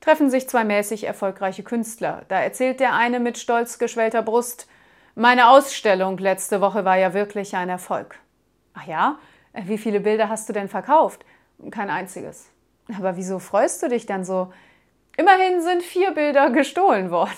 treffen sich zwei mäßig erfolgreiche Künstler. Da erzählt der eine mit stolz geschwellter Brust, meine Ausstellung letzte Woche war ja wirklich ein Erfolg. Ach ja? Äh, wie viele Bilder hast du denn verkauft? Kein einziges. Aber wieso freust du dich dann so? Immerhin sind vier Bilder gestohlen worden.